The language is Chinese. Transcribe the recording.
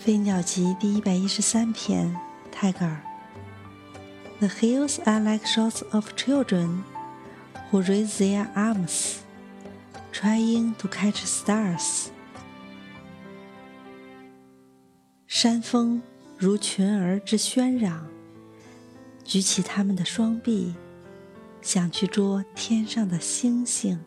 飞鸟集第一百一十三篇泰戈尔 the hills are like shots of children who raise their arms trying to catch stars 山峰如群儿之喧嚷举起他们的双臂想去捉天上的星星